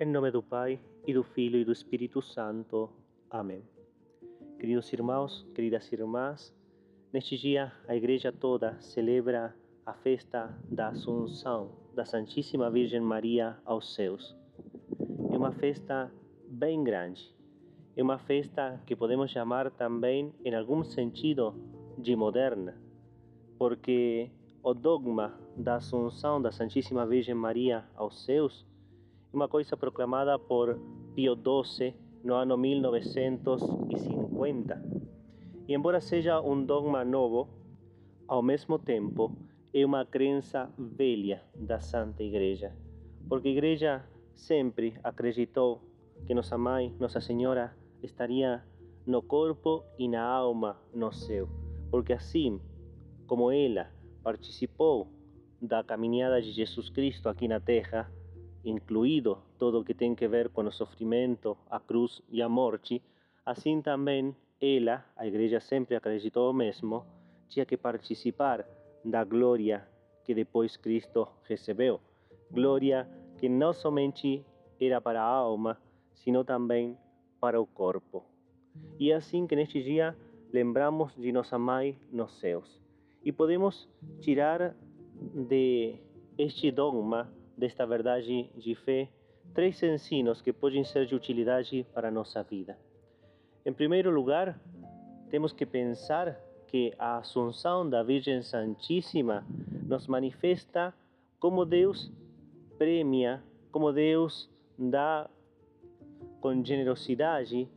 Em nome do Pai, e do Filho e do Espírito Santo. Amém. Queridos irmãos, queridas irmãs, neste dia a Igreja toda celebra a festa da Assunção da Santíssima Virgem Maria aos céus. É uma festa bem grande. É uma festa que podemos chamar também, em algum sentido, de moderna, porque o dogma da Assunção da Santíssima Virgem Maria aos céus uma coisa proclamada por Pio XII no ano 1950. E embora seja um dogma novo, ao mesmo tempo é uma crença velha da Santa Igreja, porque a Igreja sempre acreditou que nossa mãe, Nossa Senhora, estaria no corpo e na alma no céu, porque assim como ela participou da caminhada de Jesus Cristo aqui na terra, incluído todo o que tem que ver com o sofrimento, a cruz e a morte, assim também ela, a igreja sempre acreditou mesmo, tinha que participar da glória que depois Cristo recebeu. Glória que não somente era para a alma, sino também para o corpo. E é assim que neste dia lembramos de nossa mãe nos céus. E podemos tirar de este dogma desta verdade de fé três ensinos que podem ser de utilidade para a nossa vida. Em primeiro lugar, temos que pensar que a Assunção da Virgem Santíssima nos manifesta como Deus premia, como Deus dá com generosidade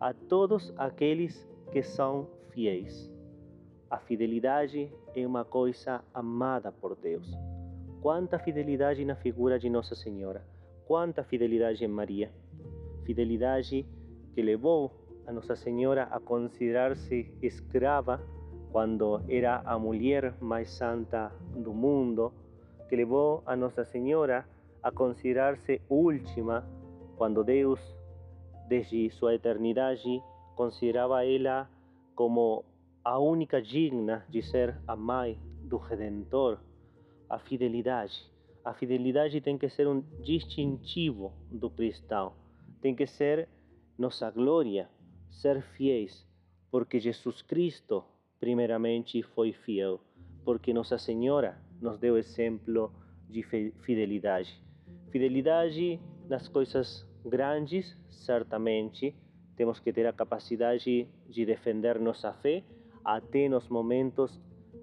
a todos aqueles que são fiéis. A fidelidade é uma coisa amada por Deus. Quanta fidelidade na figura de Nossa Senhora, quanta fidelidade em Maria. Fidelidade que levou a Nossa Senhora a considerar-se escrava quando era a mulher mais santa do mundo, que levou a Nossa Senhora a considerar-se última quando Deus, desde sua eternidade, considerava ela como a única digna de ser a mãe do Redentor a fidelidade. A fidelidade tem que ser um distintivo do cristão, tem que ser nossa glória, ser fiéis, porque Jesus Cristo, primeiramente, foi fiel, porque Nossa Senhora nos deu exemplo de fidelidade. Fidelidade nas coisas grandes, certamente, temos que ter a capacidade de defender nossa fé até nos momentos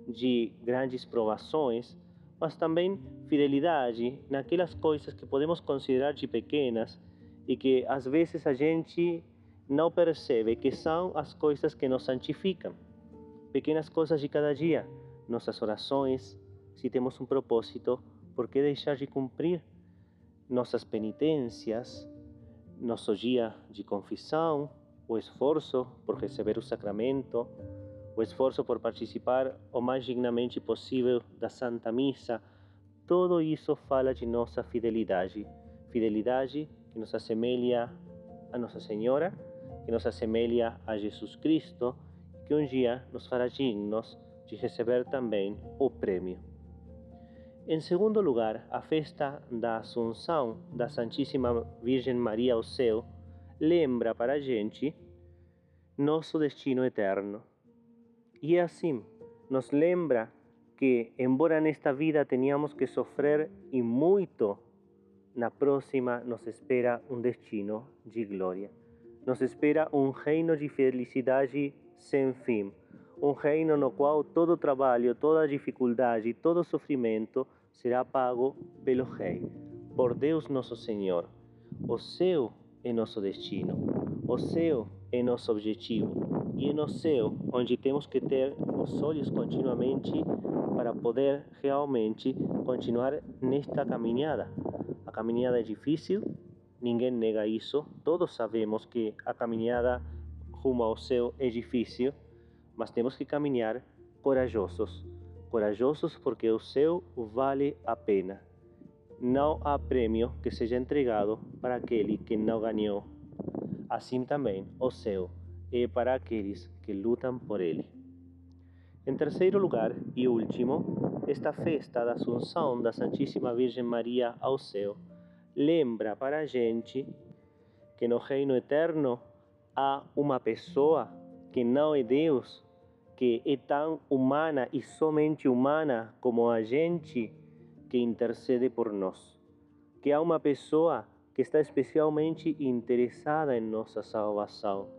de grandes provações mas também fidelidade naquelas coisas que podemos considerar de pequenas e que às vezes a gente não percebe que são as coisas que nos santificam. Pequenas coisas de cada dia, nossas orações, se temos um propósito, por que deixar de cumprir nossas penitências, nosso dia de confissão, o esforço por receber o sacramento, o esforço por participar o mais dignamente possível da Santa Missa, tudo isso fala de nossa fidelidade. Fidelidade que nos assemelha a Nossa Senhora, que nos assemelha a Jesus Cristo, que um dia nos fará dignos de receber também o prêmio. Em segundo lugar, a festa da Assunção da Santíssima Virgem Maria ao céu lembra para a gente nosso destino eterno. E assim, nos lembra que, embora nesta vida tenhamos que sofrer e muito, na próxima nos espera um destino de glória. Nos espera um reino de felicidade sem fim, um reino no qual todo trabalho, toda dificuldade, todo sofrimento será pago pelo Rei, por Deus nosso Senhor. O céu é nosso destino, o céu é nosso objetivo e no céu, onde temos que ter os olhos continuamente para poder realmente continuar nesta caminhada. A caminhada é difícil, ninguém nega isso, todos sabemos que a caminhada rumo ao céu é difícil, mas temos que caminhar corajosos. Corajosos porque o céu vale a pena. Não há prêmio que seja entregado para aquele que não ganhou. Assim também, o céu e para aqueles que lutam por ele. Em terceiro lugar e último, esta festa da Assunção da Santíssima Virgem Maria ao céu lembra para a gente que no reino eterno há uma pessoa que não é Deus, que é tão humana e somente humana como a gente, que intercede por nós. Que há uma pessoa que está especialmente interessada em nossa salvação.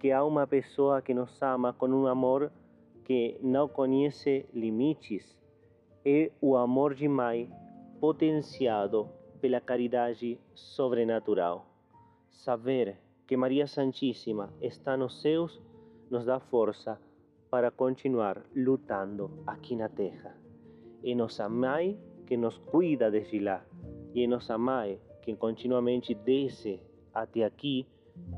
Que há uma pessoa que nos ama com um amor que não conhece limites. É o amor de mãe potenciado pela caridade sobrenatural. Saber que Maria Santíssima está nos céus nos dá força para continuar lutando aqui na terra. É nossa mãe que nos cuida desde lá e é nossa mãe que continuamente desce até aqui,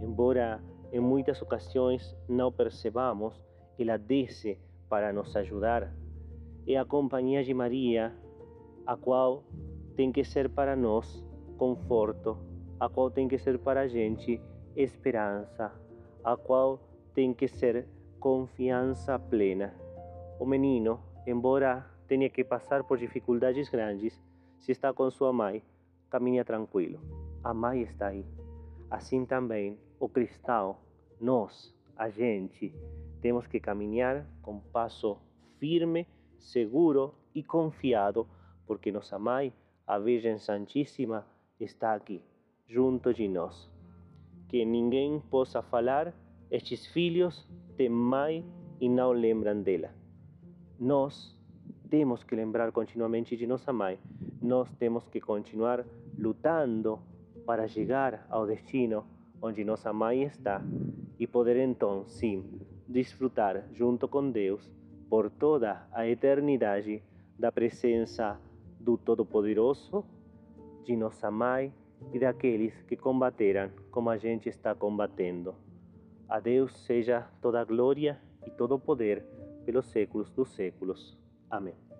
embora em muitas ocasiões não percebamos, ela desce para nos ajudar. É a companhia de Maria, a qual tem que ser para nós conforto, a qual tem que ser para a gente esperança, a qual tem que ser confiança plena. O menino, embora tenha que passar por dificuldades grandes, se está com sua mãe, caminha tranquilo. A mãe está aí. Assim também o cristão, nós, a gente, temos que caminhar com passo firme, seguro e confiado, porque nossa mãe a Virgem Santíssima está aqui, junto de nós. Que ninguém possa falar, estes filhos têm mãe e não lembram dela. Nós temos que lembrar continuamente de nossa mãe, nós temos que continuar lutando para chegar ao destino onde nossa mãe está e poder então, sim, desfrutar junto com Deus por toda a eternidade da presença do Todo-Poderoso, de nossa mãe e daqueles que combateram como a gente está combatendo. A Deus seja toda a glória e todo o poder pelos séculos dos séculos. Amém.